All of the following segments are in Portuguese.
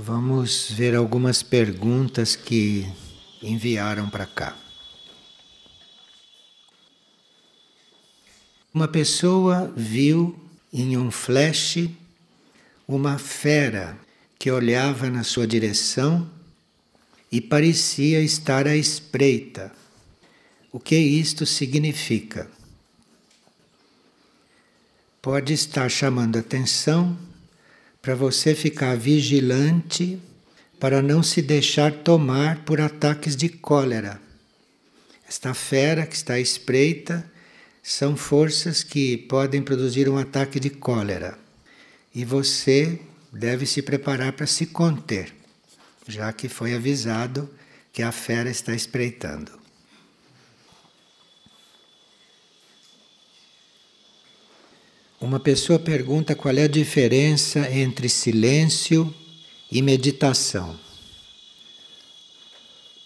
Vamos ver algumas perguntas que enviaram para cá. Uma pessoa viu em um flash uma fera que olhava na sua direção e parecia estar à espreita. O que isto significa? Pode estar chamando atenção para você ficar vigilante para não se deixar tomar por ataques de cólera. Esta fera que está à espreita são forças que podem produzir um ataque de cólera. E você deve se preparar para se conter, já que foi avisado que a fera está espreitando. Uma pessoa pergunta qual é a diferença entre silêncio e meditação.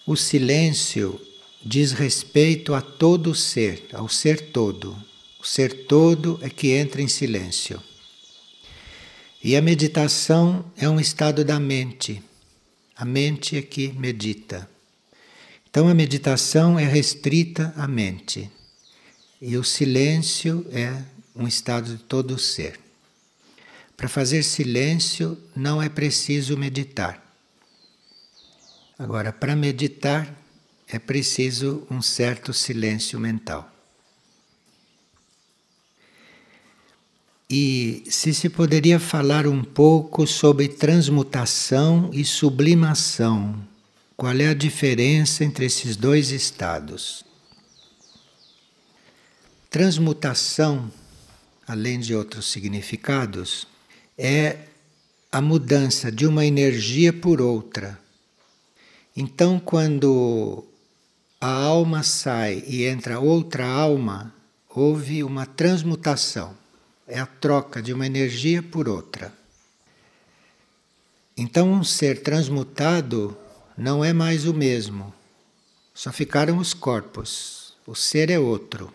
O silêncio diz respeito a todo o ser, ao ser todo. O ser todo é que entra em silêncio. E a meditação é um estado da mente. A mente é que medita. Então a meditação é restrita à mente. E o silêncio é um estado de todo o ser. Para fazer silêncio não é preciso meditar. Agora, para meditar é preciso um certo silêncio mental. E se se poderia falar um pouco sobre transmutação e sublimação, qual é a diferença entre esses dois estados? Transmutação além de outros significados, é a mudança de uma energia por outra. Então, quando a alma sai e entra outra alma, houve uma transmutação. É a troca de uma energia por outra. Então, um ser transmutado não é mais o mesmo. Só ficaram os corpos. O ser é outro.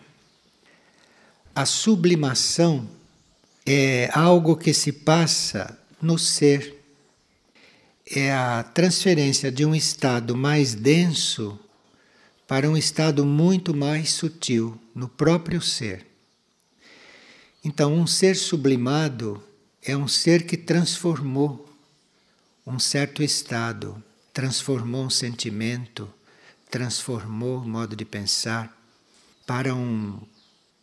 A sublimação é algo que se passa no ser. É a transferência de um estado mais denso para um estado muito mais sutil no próprio ser. Então, um ser sublimado é um ser que transformou um certo estado, transformou um sentimento, transformou o modo de pensar para um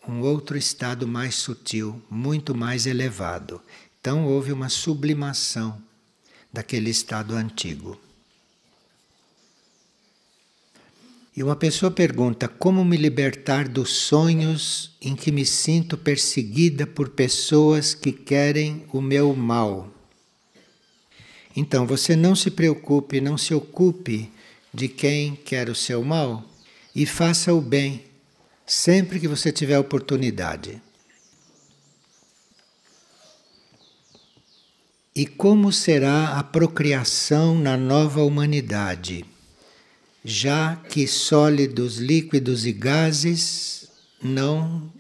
um outro estado mais sutil, muito mais elevado. Então houve uma sublimação daquele estado antigo. E uma pessoa pergunta: como me libertar dos sonhos em que me sinto perseguida por pessoas que querem o meu mal? Então, você não se preocupe, não se ocupe de quem quer o seu mal e faça o bem sempre que você tiver oportunidade. E como será a procriação na nova humanidade, já que sólidos, líquidos e gases não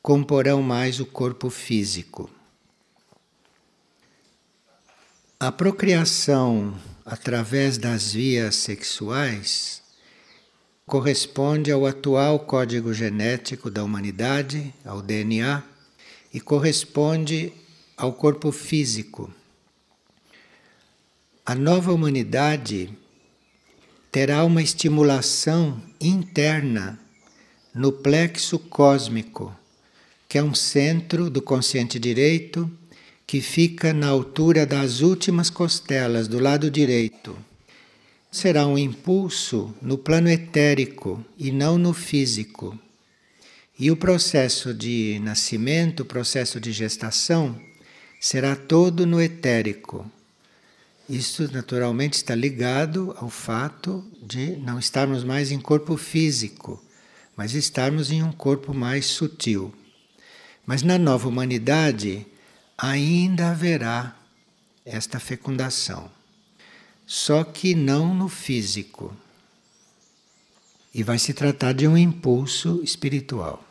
comporão mais o corpo físico? A procriação através das vias sexuais corresponde ao atual código genético da humanidade, ao DNA, e corresponde ao corpo físico. A nova humanidade terá uma estimulação interna no plexo cósmico, que é um centro do consciente direito que fica na altura das últimas costelas do lado direito será um impulso no plano etérico e não no físico. E o processo de nascimento, o processo de gestação, será todo no etérico. Isso naturalmente está ligado ao fato de não estarmos mais em corpo físico, mas estarmos em um corpo mais sutil. Mas na nova humanidade ainda haverá esta fecundação só que não no físico. E vai se tratar de um impulso espiritual.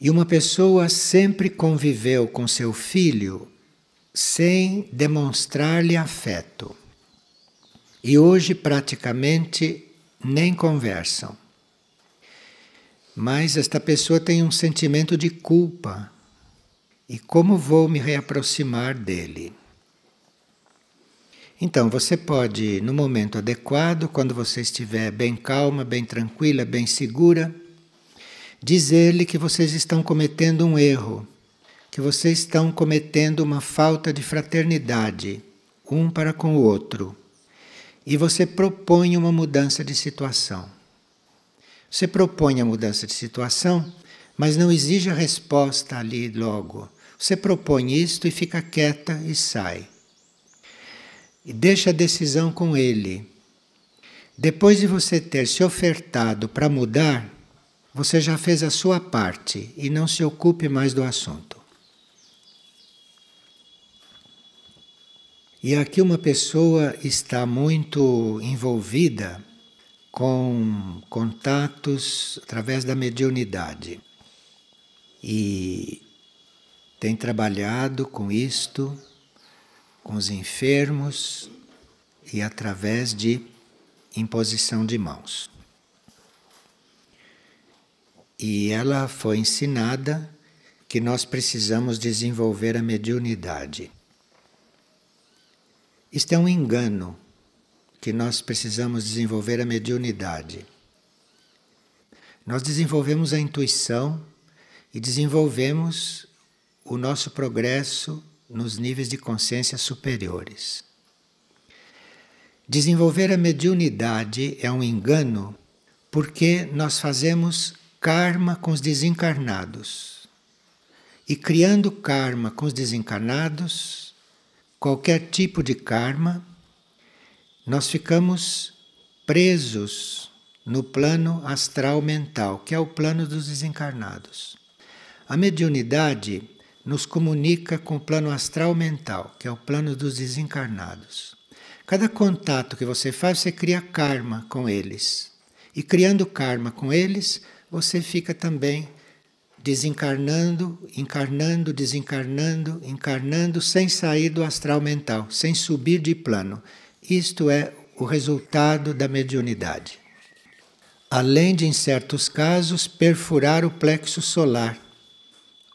E uma pessoa sempre conviveu com seu filho sem demonstrar-lhe afeto. E hoje praticamente nem conversam. Mas esta pessoa tem um sentimento de culpa. E como vou me reaproximar dele? Então, você pode, no momento adequado, quando você estiver bem calma, bem tranquila, bem segura, dizer-lhe que vocês estão cometendo um erro, que vocês estão cometendo uma falta de fraternidade, um para com o outro. E você propõe uma mudança de situação. Você propõe a mudança de situação, mas não exige a resposta ali logo. Você propõe isto e fica quieta e sai e deixa a decisão com ele. Depois de você ter se ofertado para mudar, você já fez a sua parte e não se ocupe mais do assunto. E aqui uma pessoa está muito envolvida com contatos através da mediunidade e tem trabalhado com isto com os enfermos e através de imposição de mãos. E ela foi ensinada que nós precisamos desenvolver a mediunidade. Isto é um engano, que nós precisamos desenvolver a mediunidade. Nós desenvolvemos a intuição e desenvolvemos o nosso progresso nos níveis de consciência superiores. Desenvolver a mediunidade é um engano porque nós fazemos karma com os desencarnados. E criando karma com os desencarnados, qualquer tipo de karma, nós ficamos presos no plano astral mental, que é o plano dos desencarnados. A mediunidade nos comunica com o plano astral mental, que é o plano dos desencarnados. Cada contato que você faz, você cria karma com eles. E criando karma com eles, você fica também desencarnando, encarnando, desencarnando, encarnando, sem sair do astral mental, sem subir de plano. Isto é o resultado da mediunidade. Além de, em certos casos, perfurar o plexo solar,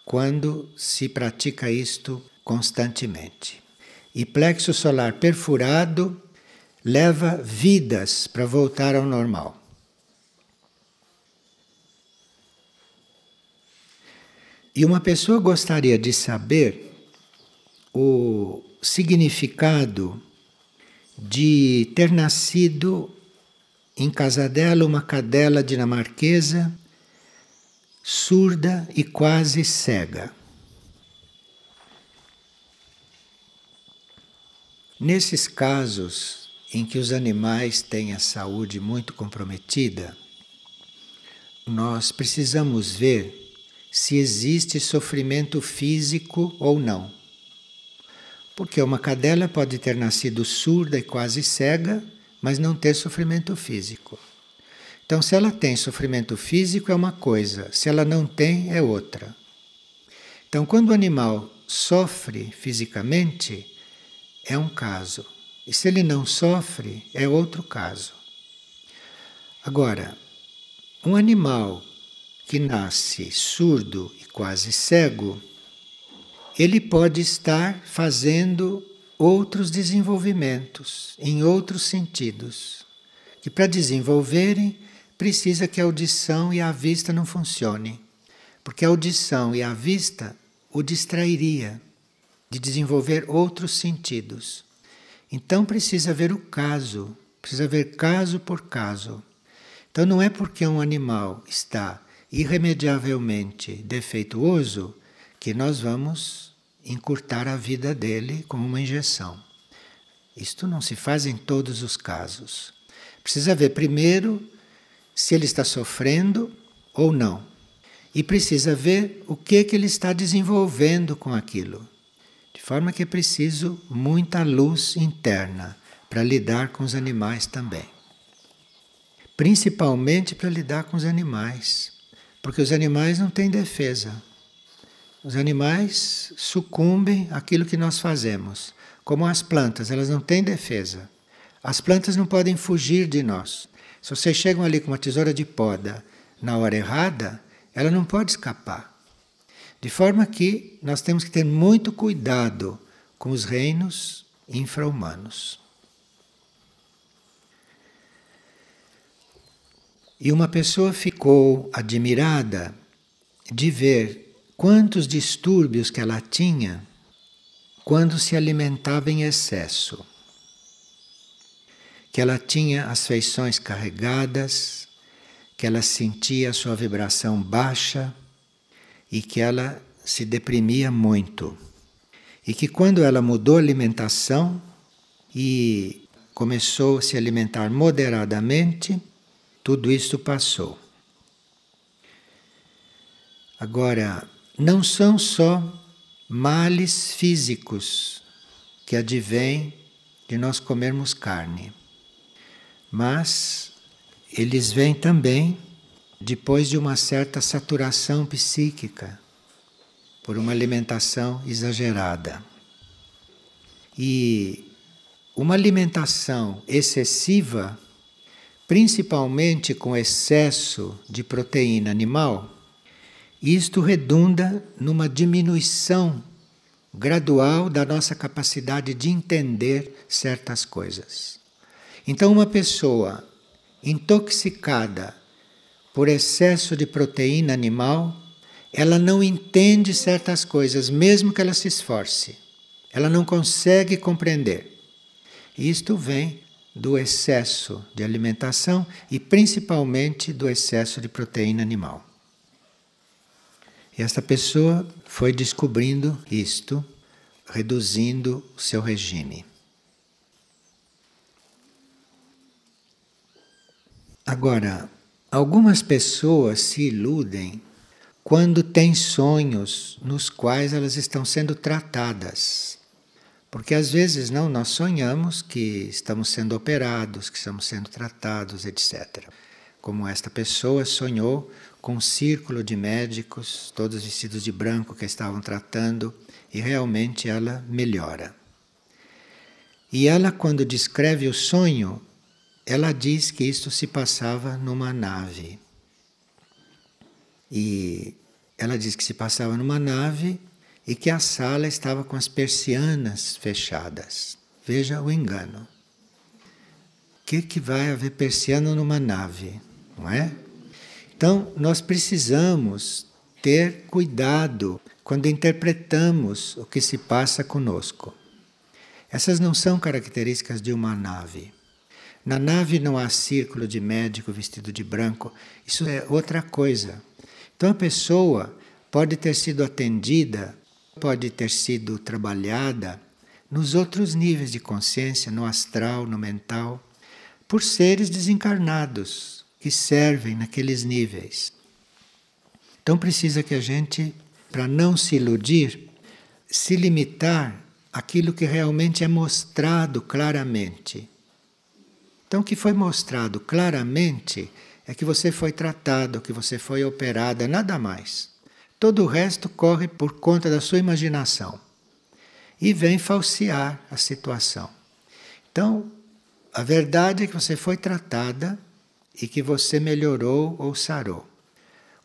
quando se pratica isto constantemente. E plexo solar perfurado leva vidas para voltar ao normal. E uma pessoa gostaria de saber o significado de ter nascido em casa dela uma cadela dinamarquesa surda e quase cega. Nesses casos em que os animais têm a saúde muito comprometida, nós precisamos ver se existe sofrimento físico ou não. Porque uma cadela pode ter nascido surda e quase cega, mas não ter sofrimento físico. Então, se ela tem sofrimento físico, é uma coisa, se ela não tem, é outra. Então, quando o animal sofre fisicamente, é um caso. E se ele não sofre, é outro caso. Agora, um animal que nasce surdo e quase cego, ele pode estar fazendo outros desenvolvimentos em outros sentidos, que para desenvolverem precisa que a audição e a vista não funcionem, porque a audição e a vista o distrairia de desenvolver outros sentidos. Então precisa ver o caso, precisa ver caso por caso. Então não é porque um animal está irremediavelmente defeituoso que nós vamos encurtar a vida dele com uma injeção. Isto não se faz em todos os casos. Precisa ver primeiro se ele está sofrendo ou não. E precisa ver o que, que ele está desenvolvendo com aquilo. De forma que é preciso muita luz interna para lidar com os animais também. Principalmente para lidar com os animais. Porque os animais não têm defesa. Os animais sucumbem àquilo que nós fazemos. Como as plantas, elas não têm defesa. As plantas não podem fugir de nós. Se vocês chegam ali com uma tesoura de poda na hora errada, ela não pode escapar. De forma que nós temos que ter muito cuidado com os reinos infra-humanos. E uma pessoa ficou admirada de ver quantos distúrbios que ela tinha quando se alimentava em excesso. Que ela tinha as feições carregadas, que ela sentia a sua vibração baixa e que ela se deprimia muito. E que quando ela mudou a alimentação e começou a se alimentar moderadamente, tudo isso passou. Agora, não são só males físicos que advêm de nós comermos carne, mas eles vêm também depois de uma certa saturação psíquica por uma alimentação exagerada. E uma alimentação excessiva principalmente com excesso de proteína animal, isto redunda numa diminuição gradual da nossa capacidade de entender certas coisas. Então, uma pessoa intoxicada por excesso de proteína animal, ela não entende certas coisas, mesmo que ela se esforce. Ela não consegue compreender. Isto vem do excesso de alimentação e principalmente do excesso de proteína animal. E esta pessoa foi descobrindo isto, reduzindo o seu regime. Agora, algumas pessoas se iludem quando têm sonhos nos quais elas estão sendo tratadas porque às vezes não nós sonhamos que estamos sendo operados, que estamos sendo tratados, etc. Como esta pessoa sonhou com um círculo de médicos, todos vestidos de branco que estavam tratando, e realmente ela melhora. E ela quando descreve o sonho, ela diz que isto se passava numa nave. E ela diz que se passava numa nave e que a sala estava com as persianas fechadas. Veja o engano. O que, que vai haver persiana numa nave, não é? Então, nós precisamos ter cuidado quando interpretamos o que se passa conosco. Essas não são características de uma nave. Na nave não há círculo de médico vestido de branco, isso é outra coisa. Então a pessoa pode ter sido atendida pode ter sido trabalhada nos outros níveis de consciência, no astral, no mental, por seres desencarnados que servem naqueles níveis. Então precisa que a gente, para não se iludir, se limitar àquilo que realmente é mostrado claramente. Então, o que foi mostrado claramente é que você foi tratado, que você foi operada, nada mais. Todo o resto corre por conta da sua imaginação e vem falsear a situação. Então, a verdade é que você foi tratada e que você melhorou ou sarou.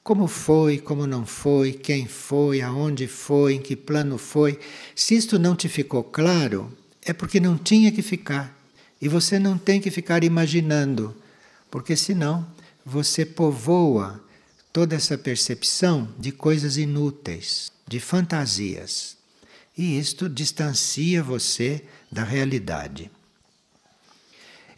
Como foi, como não foi, quem foi, aonde foi, em que plano foi. Se isto não te ficou claro, é porque não tinha que ficar. E você não tem que ficar imaginando, porque senão você povoa toda essa percepção de coisas inúteis, de fantasias. E isto distancia você da realidade.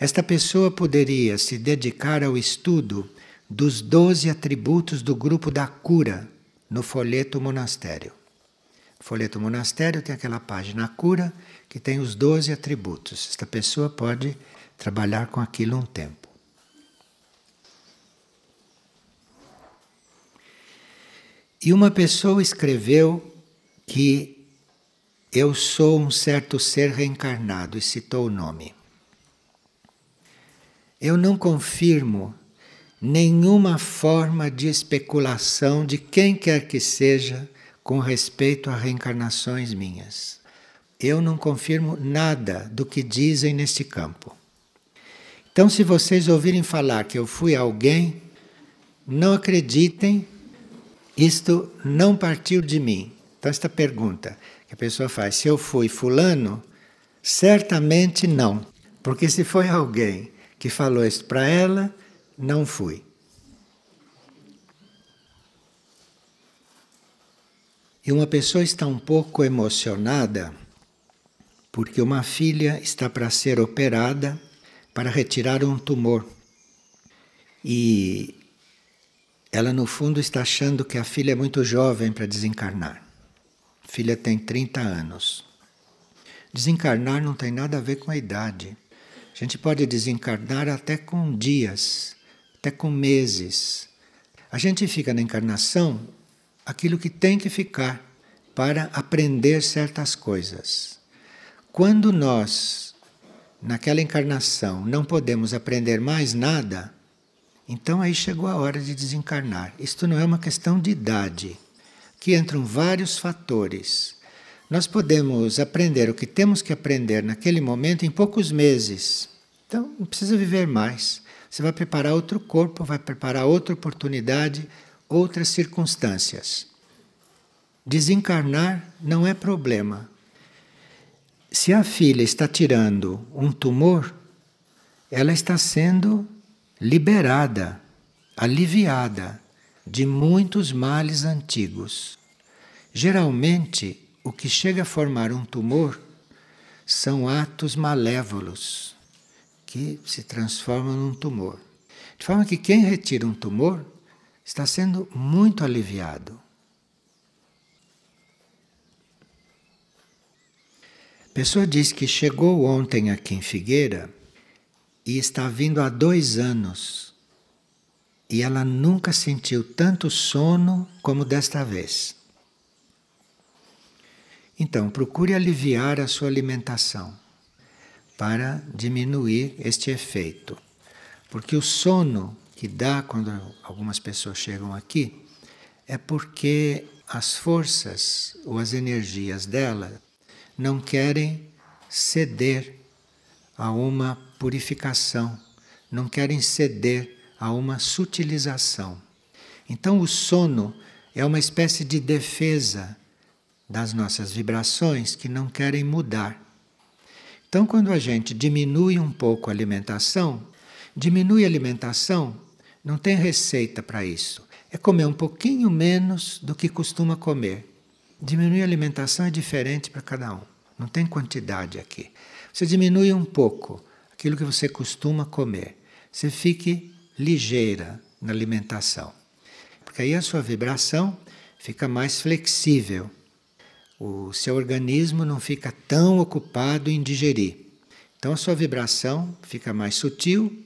Esta pessoa poderia se dedicar ao estudo dos doze atributos do grupo da cura no folheto monastério. Folheto monastério tem aquela página cura que tem os doze atributos. Esta pessoa pode trabalhar com aquilo um tempo. E uma pessoa escreveu que eu sou um certo ser reencarnado e citou o nome. Eu não confirmo nenhuma forma de especulação de quem quer que seja com respeito a reencarnações minhas. Eu não confirmo nada do que dizem neste campo. Então, se vocês ouvirem falar que eu fui alguém, não acreditem, isto não partiu de mim. Então, esta pergunta que a pessoa faz, se eu fui fulano, certamente não. Porque se foi alguém que falou isso para ela, não fui. E uma pessoa está um pouco emocionada porque uma filha está para ser operada para retirar um tumor. E ela, no fundo, está achando que a filha é muito jovem para desencarnar. A filha tem 30 anos. Desencarnar não tem nada a ver com a idade. A gente pode desencarnar até com dias, até com meses. A gente fica na encarnação aquilo que tem que ficar para aprender certas coisas. Quando nós, naquela encarnação, não podemos aprender mais nada, então aí chegou a hora de desencarnar. Isto não é uma questão de idade, que entram vários fatores. Nós podemos aprender o que temos que aprender naquele momento em poucos meses. Então não precisa viver mais. Você vai preparar outro corpo, vai preparar outra oportunidade, outras circunstâncias. Desencarnar não é problema. Se a filha está tirando um tumor, ela está sendo liberada, aliviada de muitos males antigos. Geralmente, o que chega a formar um tumor são atos malévolos que se transformam num tumor. De forma que quem retira um tumor está sendo muito aliviado. A pessoa diz que chegou ontem aqui em Figueira e está vindo há dois anos. E ela nunca sentiu tanto sono como desta vez. Então, procure aliviar a sua alimentação para diminuir este efeito. Porque o sono que dá quando algumas pessoas chegam aqui é porque as forças ou as energias dela não querem ceder a uma purificação, não querem ceder a uma sutilização. Então, o sono é uma espécie de defesa das nossas vibrações que não querem mudar. Então, quando a gente diminui um pouco a alimentação, diminui a alimentação, não tem receita para isso. É comer um pouquinho menos do que costuma comer. Diminuir a alimentação é diferente para cada um. Não tem quantidade aqui. Você diminui um pouco aquilo que você costuma comer. Você fique ligeira na alimentação. Porque aí a sua vibração fica mais flexível. O seu organismo não fica tão ocupado em digerir. Então a sua vibração fica mais sutil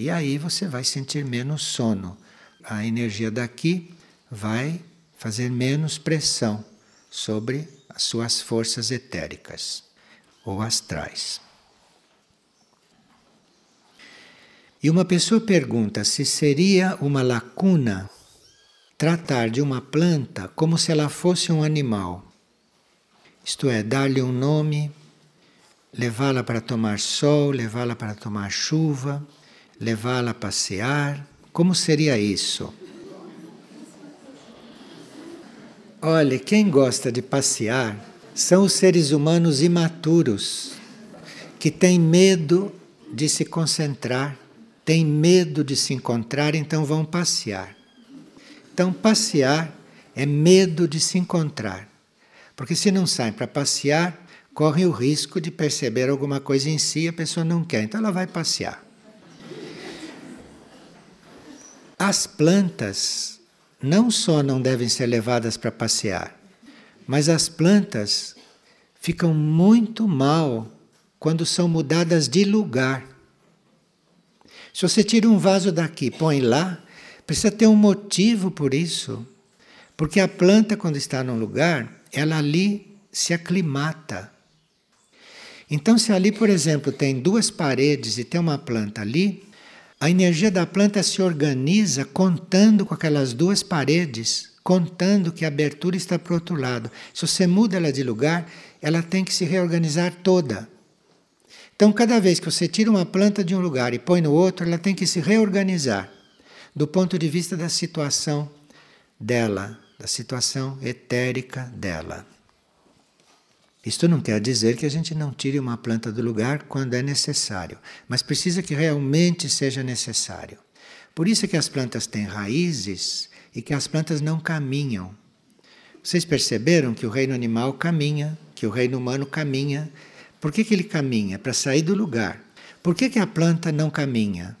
e aí você vai sentir menos sono. A energia daqui vai fazer menos pressão sobre as suas forças etéricas ou astrais. E uma pessoa pergunta se seria uma lacuna tratar de uma planta como se ela fosse um animal. Isto é, dar-lhe um nome, levá-la para tomar sol, levá-la para tomar chuva, levá-la a passear. Como seria isso? Olha, quem gosta de passear são os seres humanos imaturos, que têm medo de se concentrar, têm medo de se encontrar, então vão passear. Então, passear é medo de se encontrar. Porque se não saem para passear, correm o risco de perceber alguma coisa em si e a pessoa não quer, então ela vai passear. As plantas não só não devem ser levadas para passear, mas as plantas ficam muito mal quando são mudadas de lugar. Se você tira um vaso daqui, põe lá, precisa ter um motivo por isso. Porque a planta, quando está num lugar, ela ali se aclimata. Então, se ali, por exemplo, tem duas paredes e tem uma planta ali, A energia da planta se organiza contando com aquelas duas paredes, contando que a abertura está para o outro lado. Se você muda ela de lugar, ela tem que se reorganizar toda. Então, cada vez que você tira uma planta de um lugar e põe no outro, ela tem que se reorganizar do ponto de vista da situação dela, da situação etérica dela. Isto não quer dizer que a gente não tire uma planta do lugar quando é necessário, mas precisa que realmente seja necessário. Por isso é que as plantas têm raízes e que as plantas não caminham. Vocês perceberam que o reino animal caminha, que o reino humano caminha. Por que, que ele caminha? Para sair do lugar. Por que, que a planta não caminha?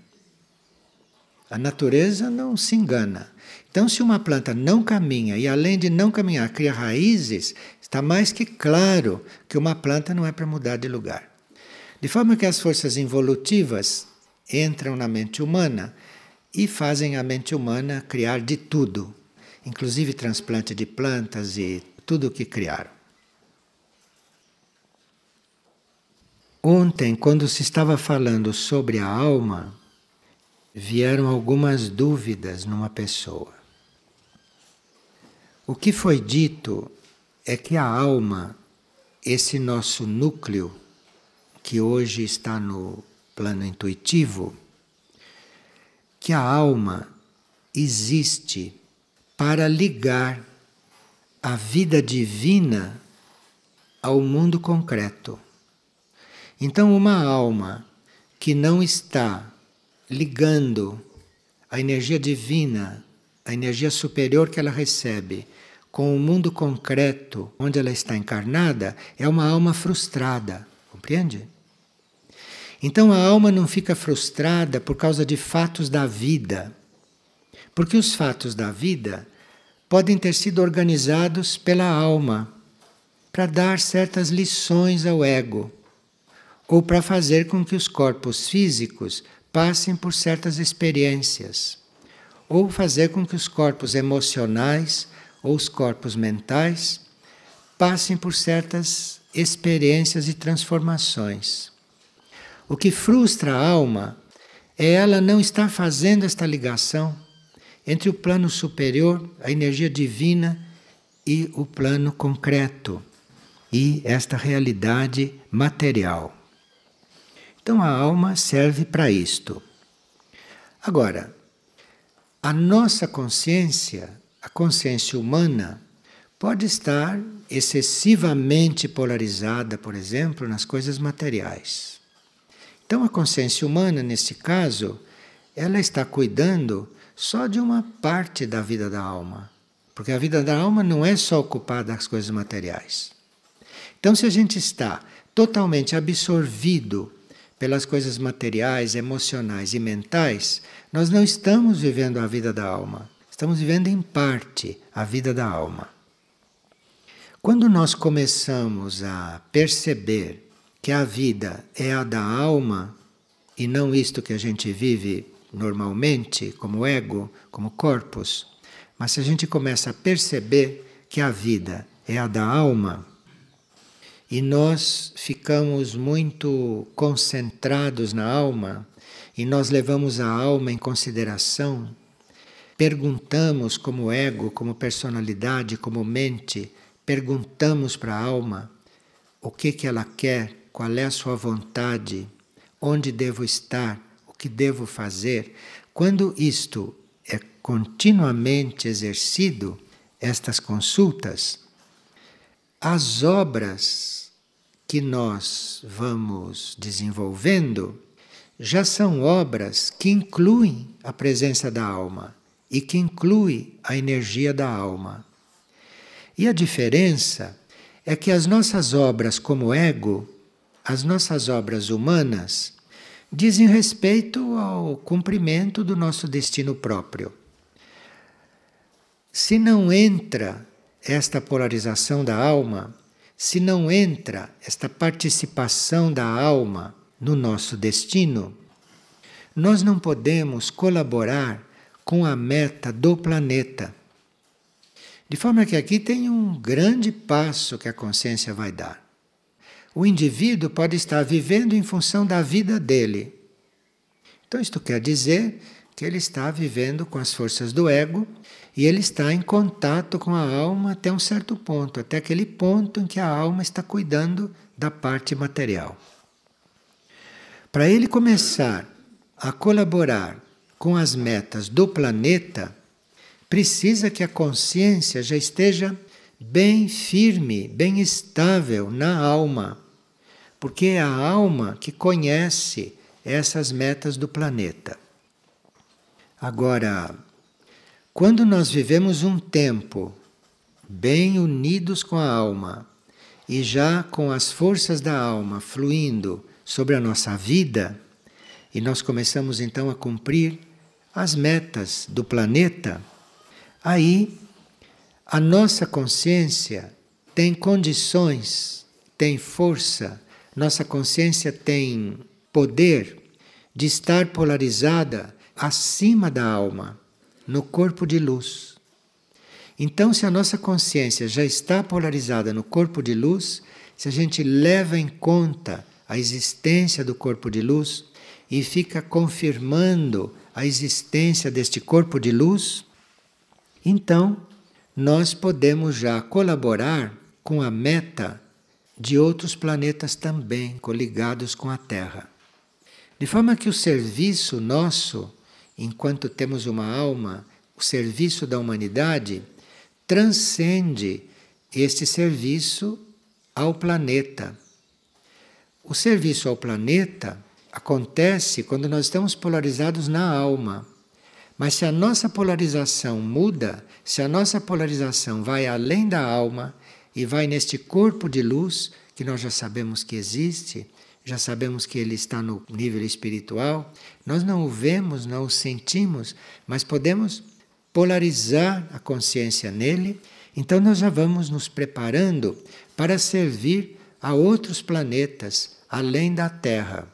A natureza não se engana. Então, se uma planta não caminha e além de não caminhar cria raízes, está mais que claro que uma planta não é para mudar de lugar. De forma que as forças involutivas entram na mente humana e fazem a mente humana criar de tudo, inclusive transplante de plantas e tudo o que criaram. Ontem, quando se estava falando sobre a alma, vieram algumas dúvidas numa pessoa. O que foi dito é que a alma, esse nosso núcleo, que hoje está no plano intuitivo, que a alma existe para ligar a vida divina ao mundo concreto. Então, uma alma que não está ligando a energia divina, a energia superior que ela recebe, com o mundo concreto onde ela está encarnada, é uma alma frustrada, compreende? Então a alma não fica frustrada por causa de fatos da vida, porque os fatos da vida podem ter sido organizados pela alma para dar certas lições ao ego, ou para fazer com que os corpos físicos passem por certas experiências, ou fazer com que os corpos emocionais ou os corpos mentais passem por certas experiências e transformações. O que frustra a alma é ela não estar fazendo esta ligação entre o plano superior, a energia divina, e o plano concreto, e esta realidade material. Então a alma serve para isto. Agora, a nossa consciência, a consciência humana, pode estar excessivamente polarizada, por exemplo, nas coisas materiais. Então a consciência humana, nesse caso, ela está cuidando só de uma parte da vida da alma. Porque a vida da alma não é só ocupada das coisas materiais. Então, se a gente está totalmente absorvido pelas coisas materiais, emocionais e mentais, nós não estamos vivendo a vida da alma. Estamos vivendo em parte a vida da alma. Quando nós começamos a perceber que a vida é a da alma e não isto que a gente vive normalmente, como ego, como corpos, mas se a gente começa a perceber que a vida é a da alma, e nós ficamos muito concentrados na alma e nós levamos a alma em consideração, perguntamos como ego, como personalidade, como mente, perguntamos para a alma o que que ela quer, qual é a sua vontade, onde devo estar, o que devo fazer. Quando isto é continuamente exercido, estas consultas, as obras que nós vamos desenvolvendo já são obras que incluem a presença da alma e que inclui a energia da alma. E a diferença é que as nossas obras como ego, as nossas obras humanas, dizem respeito ao cumprimento do nosso destino próprio. Se não entra esta polarização da alma, se não entra esta participação da alma no nosso destino, nós não podemos colaborar com a meta do planeta. De forma que aqui tem um grande passo que a consciência vai dar. O indivíduo pode estar vivendo em função da vida dele. Então, isto quer dizer ele está vivendo com as forças do ego e ele está em contato com a alma até um certo ponto, até aquele ponto em que a alma está cuidando da parte material. Para ele começar a colaborar com as metas do planeta, precisa que a consciência já esteja bem firme, bem estável na alma, porque é a alma que conhece essas metas do planeta. Agora, quando nós vivemos um tempo bem unidos com a alma e já com as forças da alma fluindo sobre a nossa vida, e nós começamos então a cumprir as metas do planeta, aí a nossa consciência tem condições, tem força, nossa consciência tem poder de estar polarizada acima da alma, no corpo de luz. Então, se a nossa consciência já está polarizada no corpo de luz, se a gente leva em conta a existência do corpo de luz e fica confirmando a existência deste corpo de luz, então nós podemos já colaborar com a meta de outros planetas também coligados com a Terra. De forma que o serviço nosso, enquanto temos uma alma, o serviço da humanidade, transcende este serviço ao planeta. O serviço ao planeta acontece quando nós estamos polarizados na alma. Mas se a nossa polarização muda, se a nossa polarização vai além da alma e vai neste corpo de luz, que nós já sabemos que existe, já sabemos que ele está no nível espiritual, nós não o vemos, não o sentimos, mas podemos polarizar a consciência nele, então nós já vamos nos preparando para servir a outros planetas além da Terra.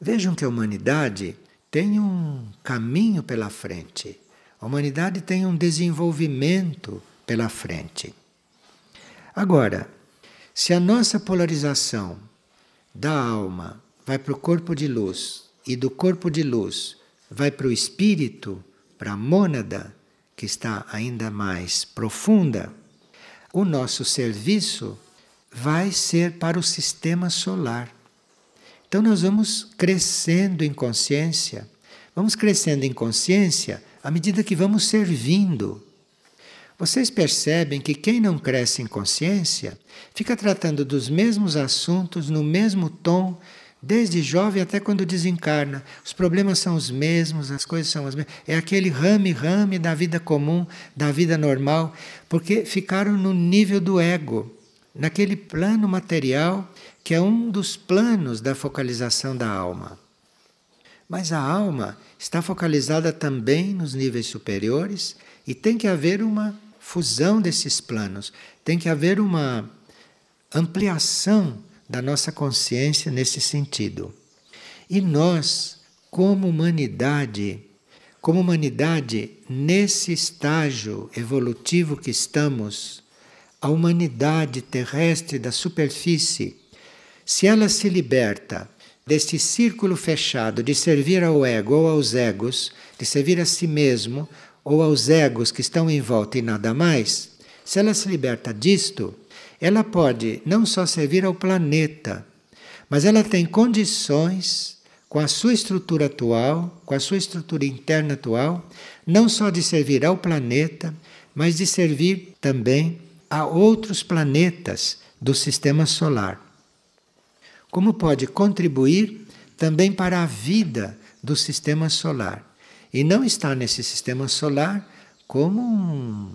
Vejam que a humanidade tem um caminho pela frente. A humanidade tem um desenvolvimento pela frente. Agora, se a nossa polarização da alma vai para o corpo de luz e do corpo de luz vai para o espírito, para a mônada, que está ainda mais profunda, o nosso serviço vai ser para o sistema solar. Então nós vamos crescendo em consciência, vamos crescendo em consciência à medida que vamos servindo. Vocês percebem que quem não cresce em consciência fica tratando dos mesmos assuntos no mesmo tom, desde jovem até quando desencarna. Os problemas são os mesmos, as coisas são as mesmas. É aquele rame-rame da vida comum, da vida normal, porque ficaram no nível do ego, naquele plano material que é um dos planos da focalização da alma. Mas a alma está focalizada também nos níveis superiores e tem que haver uma fusão desses planos, tem que haver uma ampliação da nossa consciência nesse sentido. E nós, como humanidade, como humanidade, nesse estágio evolutivo que estamos, a humanidade terrestre da superfície se ela se liberta deste círculo fechado de servir ao ego ou aos egos, de servir a si mesmo ou aos egos que estão em volta e nada mais, se ela se liberta disto, ela pode não só servir ao planeta, mas ela tem condições, com a sua estrutura atual, com a sua estrutura interna atual, não só de servir ao planeta, mas de servir também a outros planetas do sistema solar como pode contribuir também para a vida do sistema solar. E não está nesse sistema solar como um,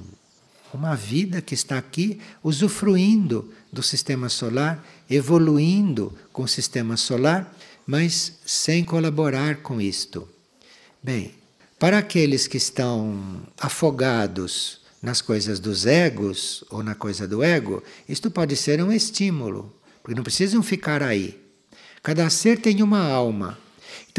uma vida que está aqui usufruindo do sistema solar, evoluindo com o sistema solar, mas sem colaborar com isto. Bem, para aqueles que estão afogados nas coisas dos egos ou na coisa do ego, isto pode ser um estímulo porque não precisam ficar aí. Cada ser tem uma alma.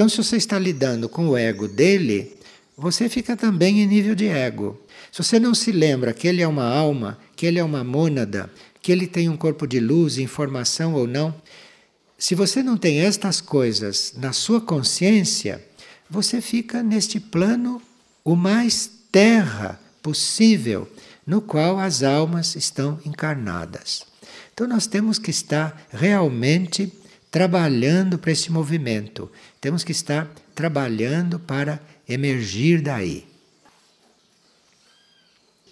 Então, se você está lidando com o ego dele, você fica também em nível de ego. Se você não se lembra que ele é uma alma, que ele é uma mônada, que ele tem um corpo de luz, informação ou não, Se você não tem estas coisas na sua consciência, você fica neste plano o mais terra possível, no qual as almas estão encarnadas. Então nós temos que estar realmente trabalhando para esse movimento. Temos que estar trabalhando para emergir daí.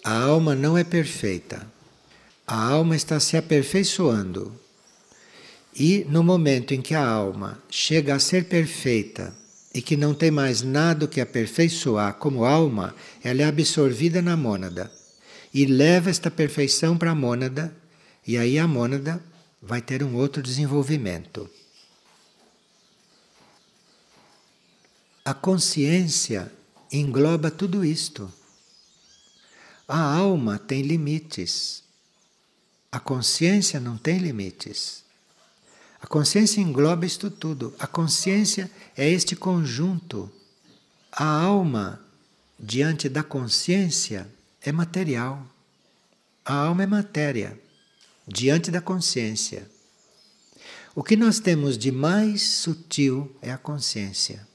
A alma não é perfeita. A alma está se aperfeiçoando. E no momento em que a alma chega a ser perfeita e que não tem mais nada que aperfeiçoar como alma, ela é absorvida na mônada e leva esta perfeição para a mônada, e aí a mônada vai ter um outro desenvolvimento. A consciência engloba tudo isto. A alma tem limites. A consciência não tem limites. A consciência engloba isto tudo. A consciência é este conjunto. A alma, diante da consciência, é material. A alma é matéria diante da consciência. O que nós temos de mais sutil é a consciência.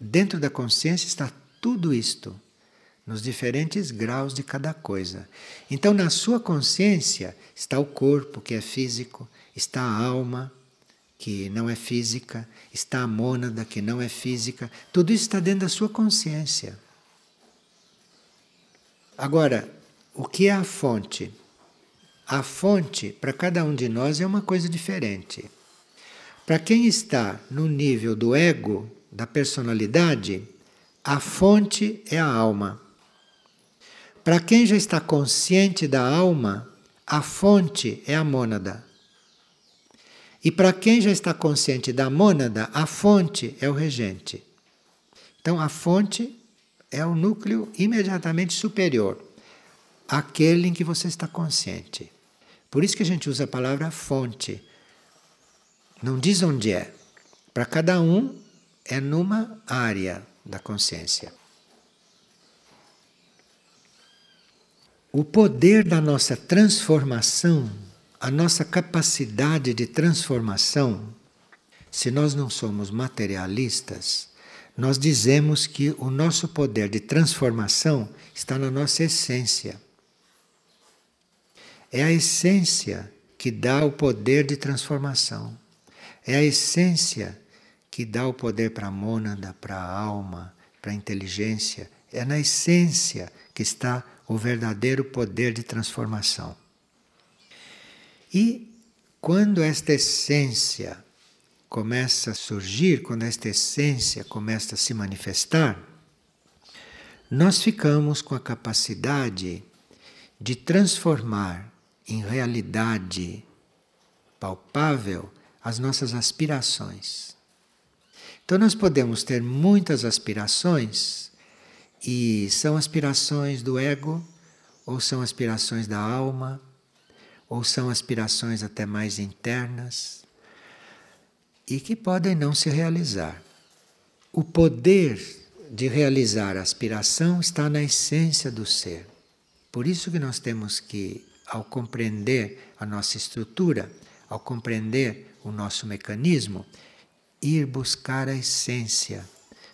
Dentro da consciência está tudo isto, nos diferentes graus de cada coisa. Então, na sua consciência está o corpo, que é físico, está a alma, que não é física, está a mônada, que não é física. Tudo isso está dentro da sua consciência. Agora, o que é a fonte? A fonte, para cada um de nós, é uma coisa diferente. Para quem está no nível do ego, da personalidade, a fonte é a alma. Para quem já está consciente da alma, a fonte é a mônada. E para quem já está consciente da mônada, a fonte é o regente. Então a fonte é o núcleo imediatamente superior, aquele em que você está consciente. Por isso que a gente usa a palavra fonte. Não diz onde é. Para cada um é numa área da consciência. O poder da nossa transformação, a nossa capacidade de transformação, se nós não somos materialistas, nós dizemos que o nosso poder de transformação está na nossa essência. É a essência que dá o poder de transformação. É a essência que dá o poder para a mônada, para a alma, para a inteligência. É na essência que está o verdadeiro poder de transformação. E quando esta essência começa a surgir, quando esta essência começa a se manifestar, nós ficamos com a capacidade de transformar em realidade palpável as nossas aspirações. Então, nós podemos ter muitas aspirações, e são aspirações do ego, ou são aspirações da alma, ou são aspirações até mais internas, e que podem não se realizar. O poder de realizar a aspiração está na essência do ser. Por isso que nós temos que ao compreender a nossa estrutura, ao compreender o nosso mecanismo, ir buscar a essência,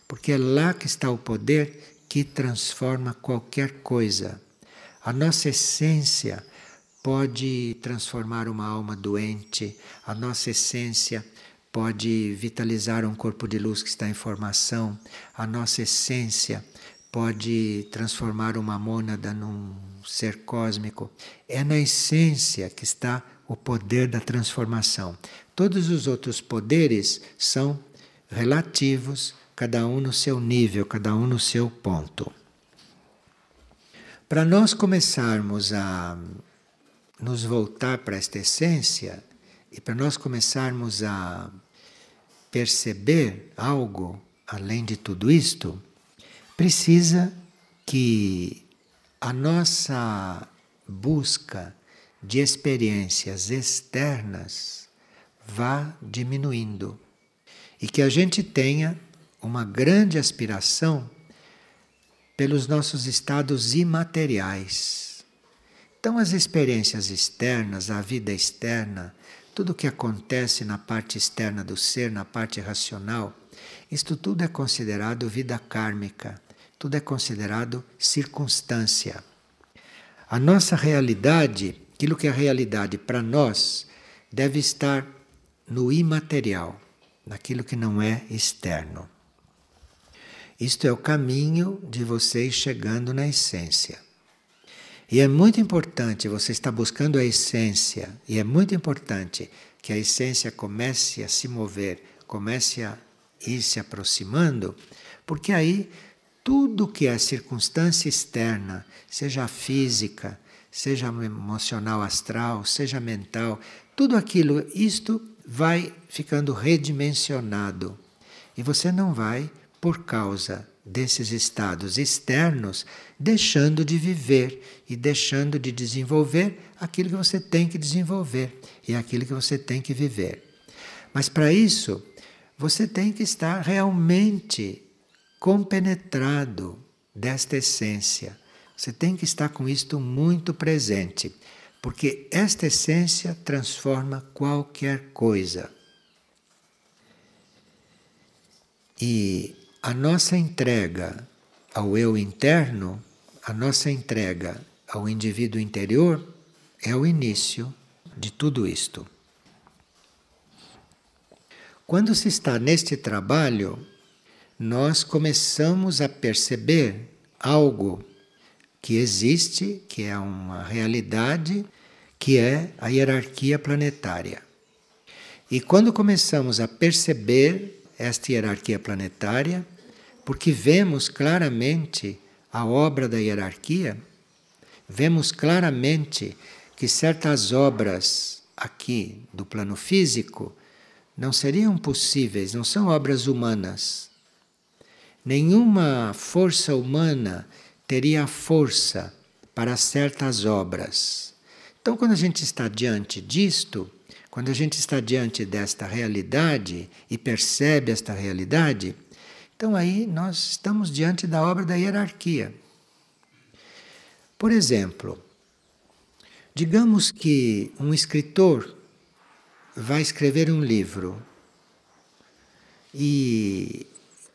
porque é lá que está o poder que transforma qualquer coisa. A nossa essência pode transformar uma alma doente, a nossa essência pode vitalizar um corpo de luz que está em formação, a nossa essência pode transformar uma mônada num ser cósmico. É na essência que está o poder da transformação. Todos os outros poderes são relativos, cada um no seu nível, cada um no seu ponto. Para nós começarmos a nos voltar para esta essência e para nós começarmos a perceber algo além de tudo isto, precisa que a nossa busca de experiências externas vá diminuindo e que a gente tenha uma grande aspiração pelos nossos estados imateriais. Então, as experiências externas, a vida externa, tudo o que acontece na parte externa do ser, na parte racional, isto tudo é considerado vida kármica, tudo é considerado circunstância. A nossa realidade, aquilo que é realidade para nós, deve estar no imaterial, naquilo que não é externo. Isto é o caminho de vocês chegando na essência. E é muito importante você estar buscando a essência, e é muito importante que a essência comece a se mover, comece a ir se aproximando, porque aí tudo que é circunstância externa, seja física, seja emocional astral, seja mental, tudo aquilo, isto vai ficando redimensionado. E você não vai, por causa desses estados externos, deixando de viver e deixando de desenvolver aquilo que você tem que desenvolver e aquilo que você tem que viver. Mas para isso, você tem que estar realmente compenetrado desta essência. Você tem que estar com isto muito presente, porque esta essência transforma qualquer coisa. E a nossa entrega ao eu interno, a nossa entrega ao indivíduo interior, é o início de tudo isto. Quando se está neste trabalho, nós começamos a perceber algo que existe, que é uma realidade, que é a hierarquia planetária. E quando começamos a perceber esta hierarquia planetária, porque vemos claramente a obra da hierarquia, vemos claramente que certas obras aqui do plano físico não seriam possíveis, não são obras humanas. Nenhuma força humana teria força para certas obras. Então, quando a gente está diante disto, quando a gente está diante desta realidade e percebe esta realidade, então aí nós estamos diante da obra da hierarquia. Por exemplo, digamos que um escritor vai escrever um livro e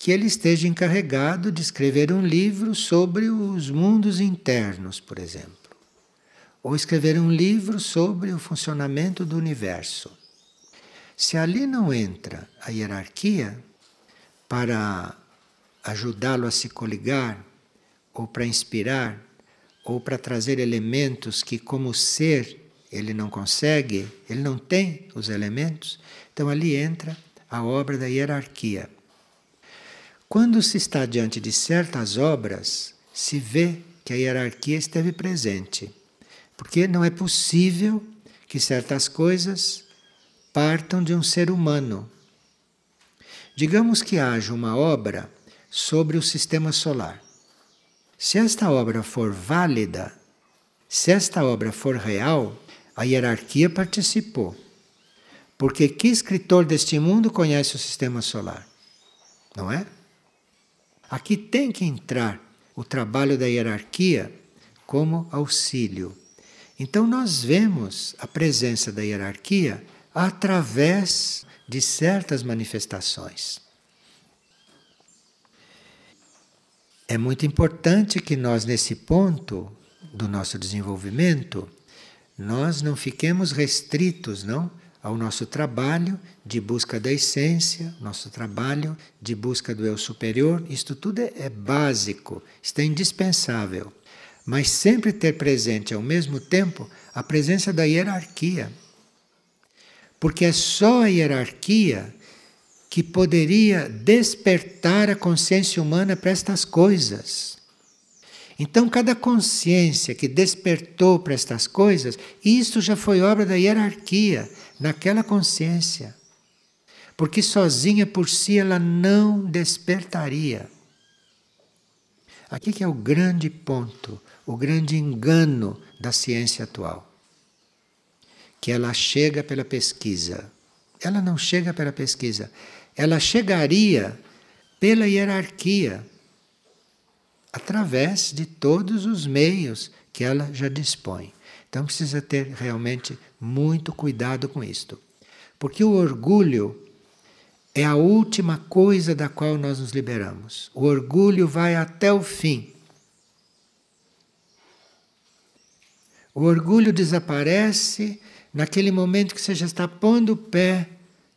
que ele esteja encarregado de escrever um livro sobre os mundos internos, por exemplo ou escrever um livro sobre o funcionamento do universo. Se ali não entra a hierarquia para ajudá-lo a se coligar, ou para inspirar, ou para trazer elementos que, como ser, ele não consegue, ele não tem os elementos, então ali entra a obra da hierarquia. Quando se está diante de certas obras, se vê que a hierarquia esteve presente. Porque não é possível que certas coisas partam de um ser humano. Digamos que haja uma obra sobre o sistema solar. Se esta obra for válida, se esta obra for real, a hierarquia participou. Porque que escritor deste mundo conhece o sistema solar? Não é? Aqui tem que entrar o trabalho da hierarquia como auxílio. Então nós vemos a presença da hierarquia através de certas manifestações. É muito importante que nós, nesse ponto do nosso desenvolvimento, nós não fiquemos restritos, não, ao nosso trabalho de busca da essência, nosso trabalho de busca do eu superior. Isto tudo é, é básico, isto é indispensável mas sempre ter presente ao mesmo tempo a presença da hierarquia. Porque é só a hierarquia que poderia despertar a consciência humana para estas coisas. Então, cada consciência que despertou para estas coisas, isso já foi obra da hierarquia, naquela consciência. Porque sozinha por si ela não despertaria. Aqui que é o grande ponto o grande engano da ciência atual. Que ela chega pela pesquisa. Ela não chega pela pesquisa. Ela chegaria pela hierarquia, através de todos os meios que ela já dispõe. Então precisa ter realmente muito cuidado com isto. Porque o orgulho é a última coisa da qual nós nos liberamos. O orgulho vai até o fim. O orgulho desaparece naquele momento que você já está pondo o pé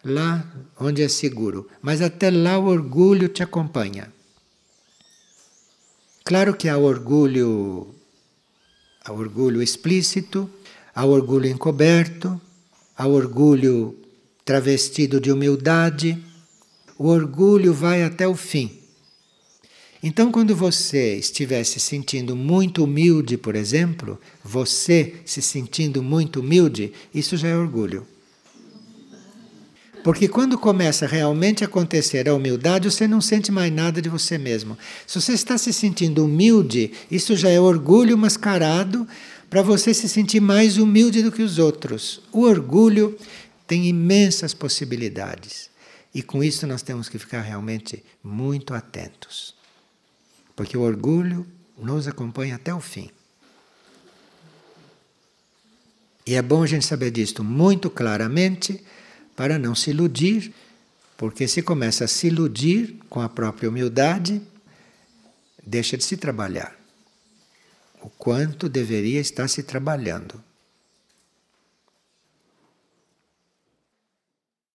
lá onde é seguro. Mas até lá o orgulho te acompanha. Claro que há orgulho, há orgulho explícito, há orgulho encoberto, há orgulho travestido de humildade. O orgulho vai até o fim. Então, quando você estiver se sentindo muito humilde, por exemplo, você se sentindo muito humilde, isso já é orgulho. Porque quando começa realmente a acontecer a humildade, você não sente mais nada de você mesmo. Se você está se sentindo humilde, isso já é orgulho mascarado para você se sentir mais humilde do que os outros. O orgulho tem imensas possibilidades. E com isso nós temos que ficar realmente muito atentos porque o orgulho nos acompanha até o fim. E é bom a gente saber disto muito claramente para não se iludir, porque se começa a se iludir com a própria humildade, deixa de se trabalhar. O quanto deveria estar se trabalhando.